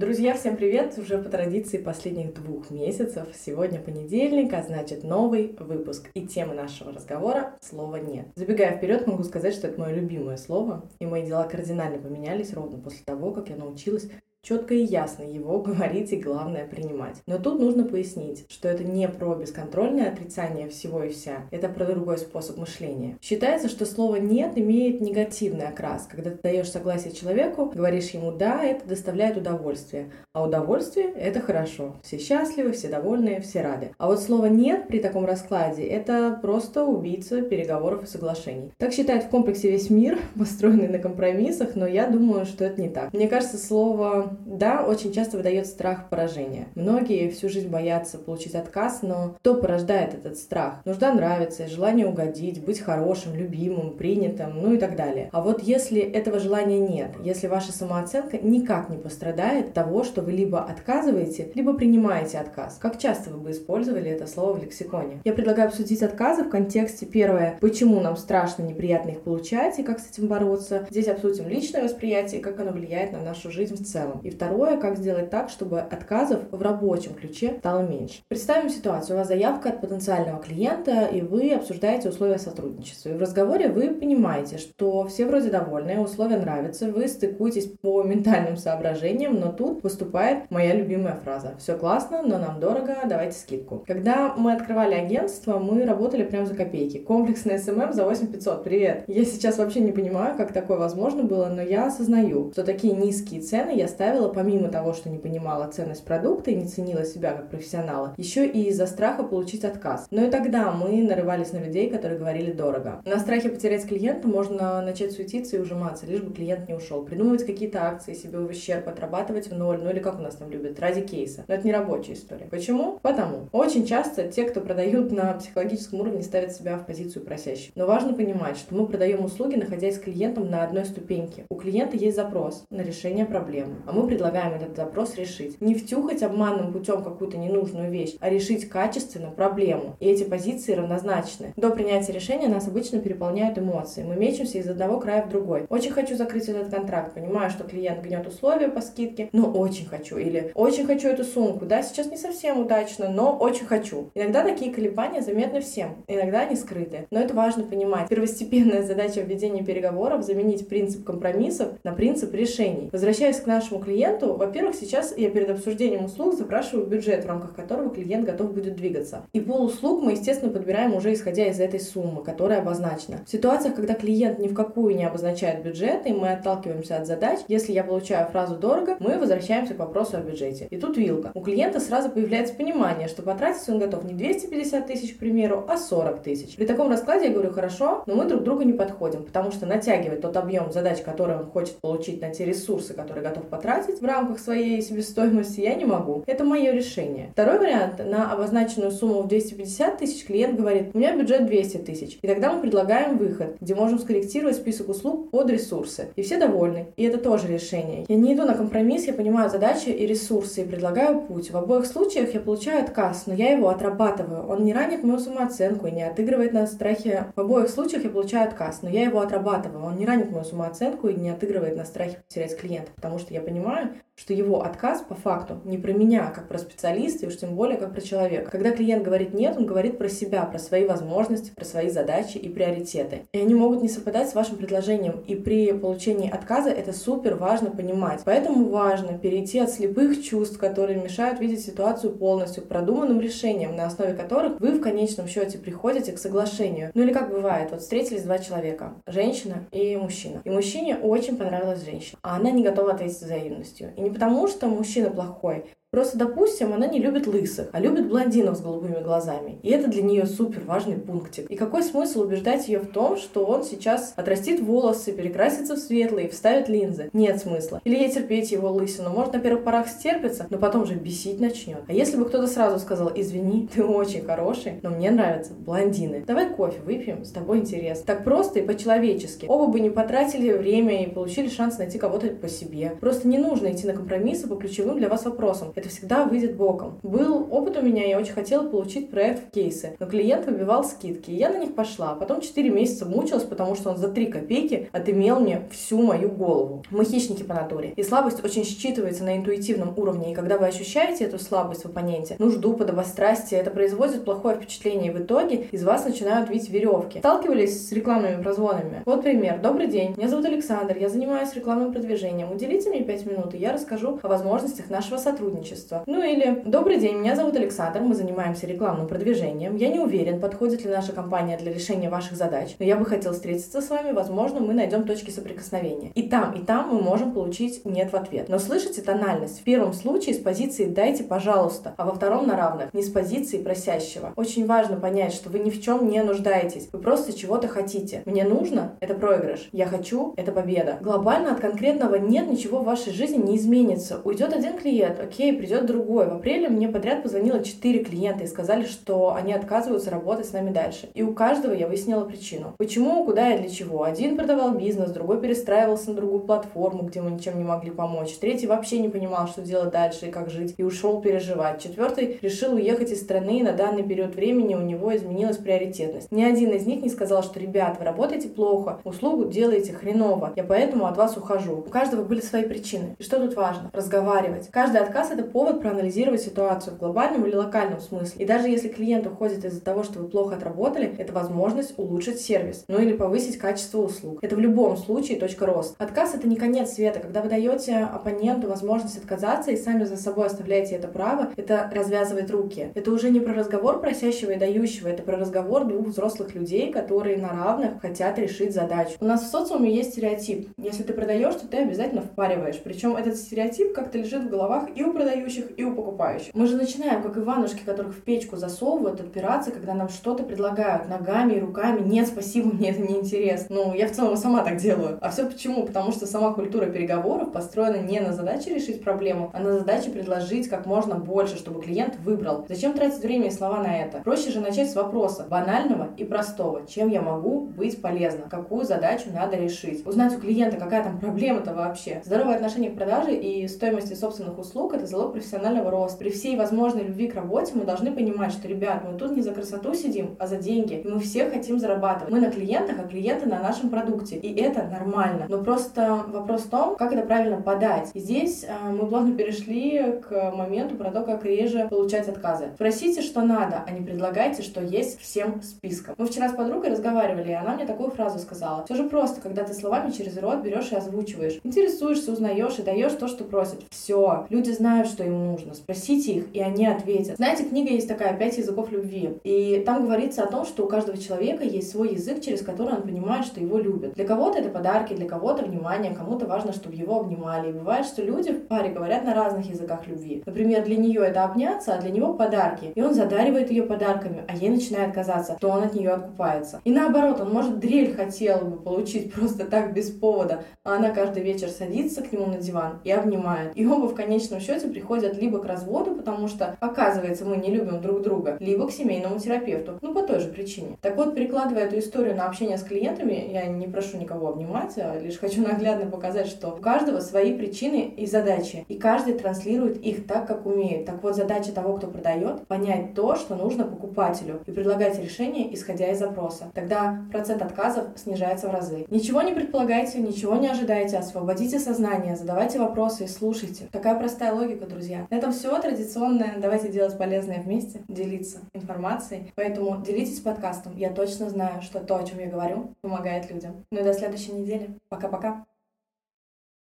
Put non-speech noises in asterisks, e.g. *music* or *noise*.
Друзья, всем привет! Уже по традиции последних двух месяцев. Сегодня понедельник, а значит новый выпуск. И тема нашего разговора — слово «нет». Забегая вперед, могу сказать, что это мое любимое слово, и мои дела кардинально поменялись ровно после того, как я научилась четко и ясно его *laughs* говорить и, главное, принимать. Но тут нужно пояснить, что это не про бесконтрольное отрицание всего и вся, это про другой способ мышления. Считается, что слово «нет» имеет негативный окрас. Когда ты даешь согласие человеку, говоришь ему «да», это доставляет удовольствие. А удовольствие — это хорошо. Все счастливы, все довольны, все рады. А вот слово «нет» при таком раскладе — это просто убийца переговоров и соглашений. Так считает в комплексе весь мир, *laughs* построенный на компромиссах, но я думаю, что это не так. Мне кажется, слово да, очень часто выдает страх поражения. Многие всю жизнь боятся получить отказ, но кто порождает этот страх? Нужда нравится, желание угодить, быть хорошим, любимым, принятым, ну и так далее. А вот если этого желания нет, если ваша самооценка никак не пострадает от того, что вы либо отказываете, либо принимаете отказ. Как часто вы бы использовали это слово в лексиконе? Я предлагаю обсудить отказы в контексте первое, почему нам страшно, неприятно их получать и как с этим бороться. Здесь обсудим личное восприятие и как оно влияет на нашу жизнь в целом. И второе, как сделать так, чтобы отказов в рабочем ключе стало меньше. Представим ситуацию. У вас заявка от потенциального клиента, и вы обсуждаете условия сотрудничества. И в разговоре вы понимаете, что все вроде довольны, условия нравятся, вы стыкуетесь по ментальным соображениям, но тут выступает моя любимая фраза. Все классно, но нам дорого, давайте скидку. Когда мы открывали агентство, мы работали прям за копейки. Комплексный SMM за 8500. Привет! Я сейчас вообще не понимаю, как такое возможно было, но я осознаю, что такие низкие цены я ставила ставила, помимо того, что не понимала ценность продукта и не ценила себя как профессионала, еще и из-за страха получить отказ. Но и тогда мы нарывались на людей, которые говорили дорого. На страхе потерять клиента можно начать суетиться и ужиматься, лишь бы клиент не ушел. Придумывать какие-то акции себе в ущерб, отрабатывать в ноль, ну или как у нас там любят, ради кейса. Но это не рабочая история. Почему? Потому. Очень часто те, кто продают на психологическом уровне, ставят себя в позицию просящих. Но важно понимать, что мы продаем услуги, находясь с клиентом на одной ступеньке. У клиента есть запрос на решение проблемы, а мы мы предлагаем этот запрос решить. Не втюхать обманным путем какую-то ненужную вещь, а решить качественно проблему. И эти позиции равнозначны. До принятия решения нас обычно переполняют эмоции. Мы мечемся из одного края в другой. Очень хочу закрыть этот контракт. Понимаю, что клиент гнет условия по скидке, но очень хочу. Или очень хочу эту сумку. Да, сейчас не совсем удачно, но очень хочу. Иногда такие колебания заметны всем. Иногда они скрыты. Но это важно понимать. Первостепенная задача введения переговоров заменить принцип компромиссов на принцип решений. Возвращаясь к нашему клиенту, во-первых, сейчас я перед обсуждением услуг запрашиваю бюджет, в рамках которого клиент готов будет двигаться. И пол услуг мы, естественно, подбираем уже исходя из этой суммы, которая обозначена. В ситуациях, когда клиент ни в какую не обозначает бюджет, и мы отталкиваемся от задач, если я получаю фразу «дорого», мы возвращаемся к вопросу о бюджете. И тут вилка. У клиента сразу появляется понимание, что потратить он готов не 250 тысяч, к примеру, а 40 тысяч. При таком раскладе я говорю, хорошо, но мы друг другу не подходим, потому что натягивать тот объем задач, который он хочет получить на те ресурсы, которые готов потратить, тратить в рамках своей себестоимости я не могу. Это мое решение. Второй вариант. На обозначенную сумму в 250 тысяч клиент говорит, у меня бюджет 200 тысяч. И тогда мы предлагаем выход, где можем скорректировать список услуг под ресурсы. И все довольны. И это тоже решение. Я не иду на компромисс, я понимаю задачи и ресурсы и предлагаю путь. В обоих случаях я получаю отказ, но я его отрабатываю. Он не ранит мою самооценку и не отыгрывает на страхе. В обоих случаях я получаю отказ, но я его отрабатываю. Он не ранит мою самооценку и не отыгрывает на страхе потерять клиента, потому что я понимаю, понимаю, что его отказ по факту не про меня, как про специалиста, и уж тем более как про человека. Когда клиент говорит нет, он говорит про себя, про свои возможности, про свои задачи и приоритеты. И они могут не совпадать с вашим предложением. И при получении отказа это супер важно понимать. Поэтому важно перейти от слепых чувств, которые мешают видеть ситуацию полностью, к продуманным решениям, на основе которых вы в конечном счете приходите к соглашению. Ну или как бывает, вот встретились два человека, женщина и мужчина. И мужчине очень понравилась женщина, а она не готова ответить взаимностью. И не потому, что мужчина плохой, Просто, допустим, она не любит лысых, а любит блондинов с голубыми глазами. И это для нее супер важный пунктик. И какой смысл убеждать ее в том, что он сейчас отрастит волосы, перекрасится в светлые вставит линзы? Нет смысла. Или ей терпеть его лысину. Может, на первых порах стерпится, но потом же бесить начнет. А если бы кто-то сразу сказал, извини, *laughs* ты очень хороший, но мне нравятся блондины. Давай кофе выпьем, с тобой интересно. Так просто и по-человечески. Оба бы не потратили время и получили шанс найти кого-то по себе. Просто не нужно идти на компромиссы по ключевым для вас вопросам это всегда выйдет боком. Был опыт у меня, я очень хотела получить проект в кейсы, но клиент выбивал скидки, и я на них пошла. Потом 4 месяца мучилась, потому что он за 3 копейки отымел мне всю мою голову. Мы хищники по натуре, и слабость очень считывается на интуитивном уровне, и когда вы ощущаете эту слабость в оппоненте, нужду, подобострастие, это производит плохое впечатление, и в итоге из вас начинают вить веревки. Сталкивались с рекламными прозвонами? Вот пример. Добрый день, меня зовут Александр, я занимаюсь рекламным продвижением. Уделите мне 5 минут, и я расскажу о возможностях нашего сотрудничества сотрудничества. Ну или «Добрый день, меня зовут Александр, мы занимаемся рекламным продвижением. Я не уверен, подходит ли наша компания для решения ваших задач, но я бы хотел встретиться с вами, возможно, мы найдем точки соприкосновения». И там, и там мы можем получить «нет» в ответ. Но слышите тональность? В первом случае с позиции «дайте, пожалуйста», а во втором на равных, не с позиции просящего. Очень важно понять, что вы ни в чем не нуждаетесь, вы просто чего-то хотите. Мне нужно — это проигрыш. Я хочу — это победа. Глобально от конкретного «нет» ничего в вашей жизни не изменится. Уйдет один клиент, окей, придет другой. В апреле мне подряд позвонило 4 клиента и сказали, что они отказываются работать с нами дальше. И у каждого я выяснила причину. Почему, куда и для чего. Один продавал бизнес, другой перестраивался на другую платформу, где мы ничем не могли помочь. Третий вообще не понимал, что делать дальше и как жить, и ушел переживать. Четвертый решил уехать из страны, и на данный период времени у него изменилась приоритетность. Ни один из них не сказал, что, ребят, вы работаете плохо, услугу делаете хреново, я поэтому от вас ухожу. У каждого были свои причины. И что тут важно? Разговаривать. Каждый отказ — это повод проанализировать ситуацию в глобальном или локальном смысле. И даже если клиент уходит из-за того, что вы плохо отработали, это возможность улучшить сервис, ну или повысить качество услуг. Это в любом случае точка роста. Отказ — это не конец света. Когда вы даете оппоненту возможность отказаться и сами за собой оставляете это право, это развязывает руки. Это уже не про разговор просящего и дающего, это про разговор двух взрослых людей, которые на равных хотят решить задачу. У нас в социуме есть стереотип. Если ты продаешь, то ты обязательно впариваешь. Причем этот стереотип как-то лежит в головах и у продающих, и у покупающих. Мы же начинаем, как Иванушки, которых в печку засовывают, отпираться, когда нам что-то предлагают ногами и руками. Нет, спасибо, *laughs* мне это не интересно. Ну, я в целом сама так делаю. А все почему? Потому что сама культура переговоров построена не на задаче решить проблему, а на задаче предложить как можно больше, чтобы клиент выбрал. Зачем тратить время и слова на это? Проще же начать с вопроса, банального и простого. Чем я могу быть полезна? Какую задачу надо решить? Узнать у клиента, какая там проблема-то вообще. Здоровое отношение к продаже и стоимости собственных услуг – это залог профессионального роста. При всей возможной любви к работе мы должны понимать, что, ребят, мы тут не за красоту сидим, а за деньги. И мы все хотим зарабатывать. Мы на клиентах, а клиенты на нашем продукте. И это нормально. Но просто вопрос в том, как это правильно подать. И здесь э, мы плавно перешли к моменту про то, как реже получать отказы. Спросите, что надо, а не предлагайте, что есть всем списком. Мы вчера с подругой разговаривали, и она мне такую фразу сказала. Все же просто, когда ты словами через рот берешь и озвучиваешь. Интересуешься, узнаешь и даешь то, что просят. Все. Люди знают, что им нужно нужно. Спросите их, и они ответят. Знаете, книга есть такая «Пять языков любви». И там говорится о том, что у каждого человека есть свой язык, через который он понимает, что его любят. Для кого-то это подарки, для кого-то внимание, кому-то важно, чтобы его обнимали. И бывает, что люди в паре говорят на разных языках любви. Например, для нее это обняться, а для него подарки. И он задаривает ее подарками, а ей начинает казаться, что он от нее откупается. И наоборот, он, может, дрель хотел бы получить *laughs* просто так без повода, а она каждый вечер садится к нему на диван и обнимает. И оба в конечном счете приходят либо к разводу, потому что, оказывается, мы не любим друг друга, либо к семейному терапевту. Ну, по той же причине. Так вот, перекладывая эту историю на общение с клиентами, я не прошу никого обнимать, а лишь хочу *laughs* наглядно показать, что у каждого свои причины и задачи, и каждый транслирует их так, как умеет. Так вот, задача того, кто продает, понять то, что нужно покупателю, и предлагать решение, исходя из запроса. Тогда процент отказов снижается в разы. Ничего не предполагайте, ничего не ожидайте, освободите сознание, задавайте вопросы и слушайте. Такая простая логика, друзья. На этом все традиционное. Давайте делать полезное вместе, делиться информацией. Поэтому делитесь подкастом. Я точно знаю, что то, о чем я говорю, помогает людям. Ну и до следующей недели. Пока-пока.